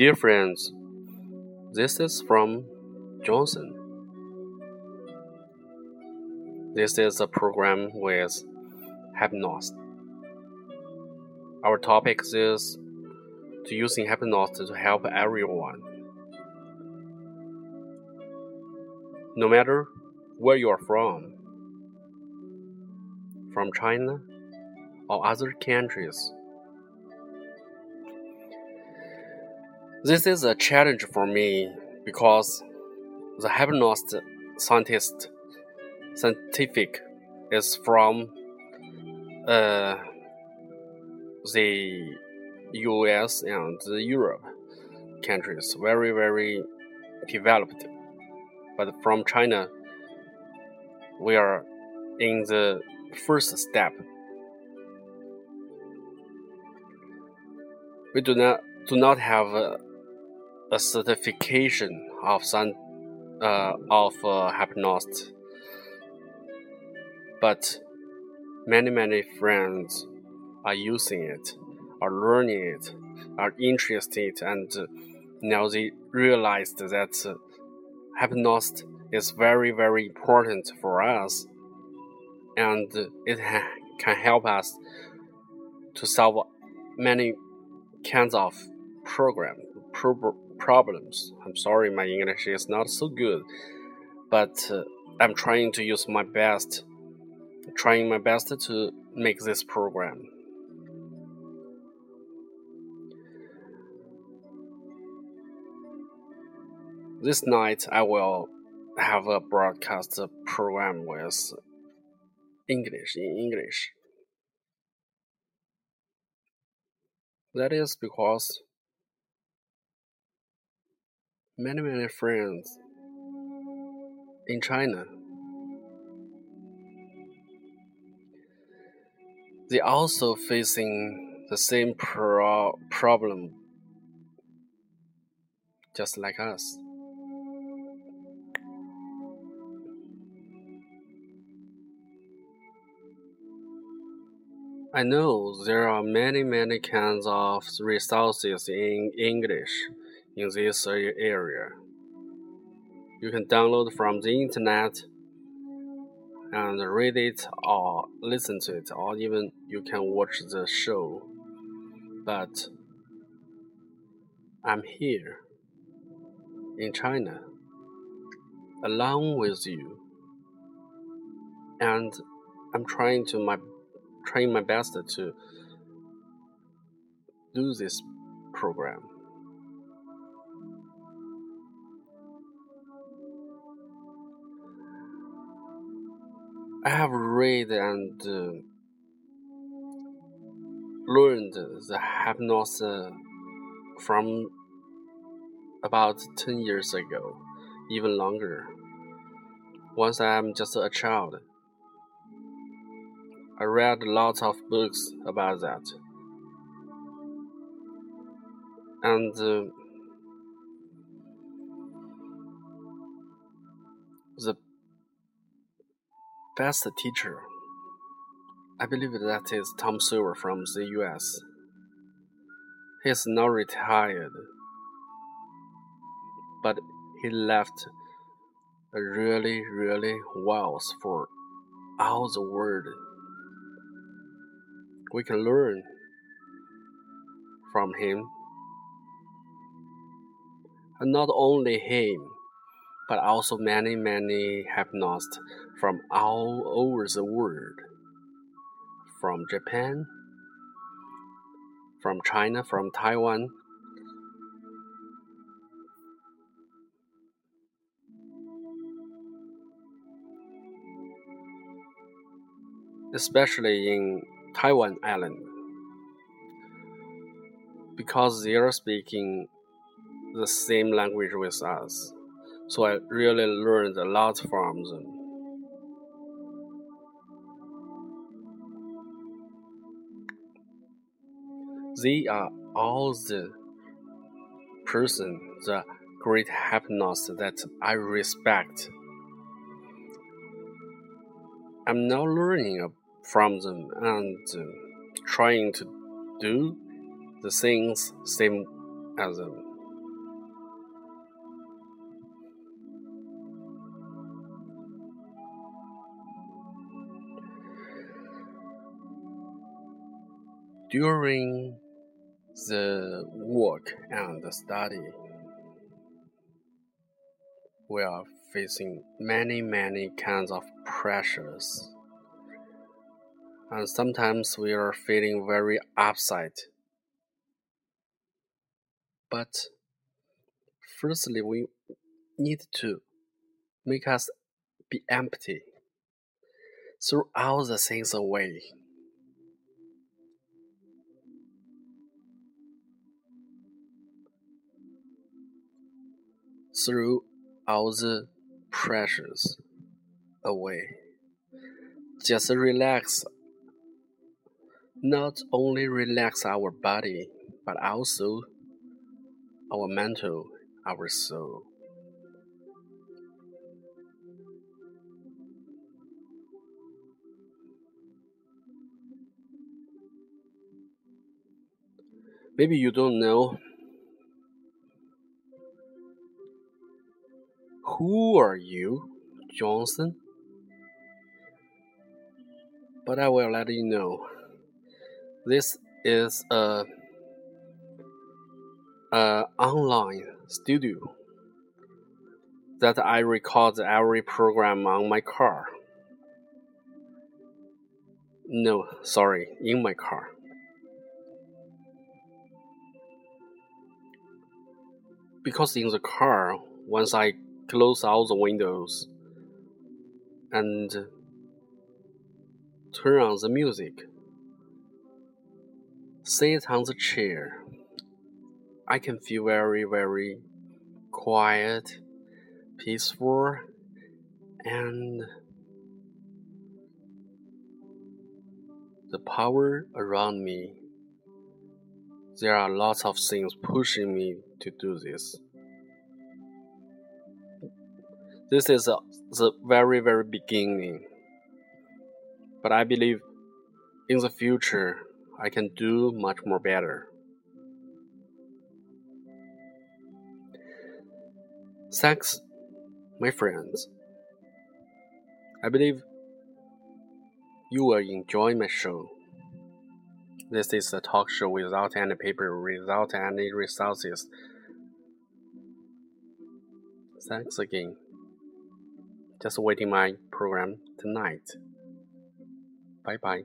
Dear friends, this is from Johnson. This is a program with Hypnos. Our topic is to using Hypnos to help everyone. No matter where you are from, from China or other countries. This is a challenge for me because the Hypnos scientist scientific is from uh, the US and the Europe countries, very, very developed. But from China, we are in the first step. We do not do not have a, a certification of some uh, of uh, but many many friends are using it, are learning it, are interested, and now they realized that Hypnos is very very important for us and it can help us to solve many kinds of program pro problems. I'm sorry, my English is not so good, but uh, I'm trying to use my best, trying my best to make this program. This night I will have a broadcast program with English in English. That is because many, many friends in China they also facing the same pro problem just like us. I know there are many, many kinds of resources in English in this uh, area. You can download from the internet and read it or listen to it, or even you can watch the show. But I'm here in China along with you, and I'm trying to my trying my best to do this program. I have read and uh, learned the Hypnos uh, from about 10 years ago, even longer. Once I'm just a child. I read lots of books about that. And uh, the best teacher, I believe that is Tom Sawyer from the US. He is now retired, but he left a really, really wealth for all the world we can learn from him. And not only him, but also many, many hypnotists from all over the world. From Japan, from China, from Taiwan. Especially in Taiwan Island because they are speaking the same language with us. So I really learned a lot from them. They are all the person, the great happiness that I respect. I'm now learning from them and uh, trying to do the things same as them. During the work and the study, we are facing many, many kinds of pressures. And sometimes we are feeling very upset. But firstly, we need to make us be empty. Throw all the things away. Throw all the pressures away. Just relax. Not only relax our body, but also our mental, our soul. Maybe you don't know Who are you, Johnson? But I will let you know. This is a, a online studio that I record every program on my car. No, sorry, in my car. Because in the car, once I close all the windows and turn on the music. Sit on the chair. I can feel very, very quiet, peaceful, and the power around me. There are lots of things pushing me to do this. This is a, the very, very beginning. But I believe in the future I can do much more better. Thanks, my friends. I believe you will enjoy my show. This is a talk show without any paper, without any resources. Thanks again. Just waiting my program tonight. Bye bye.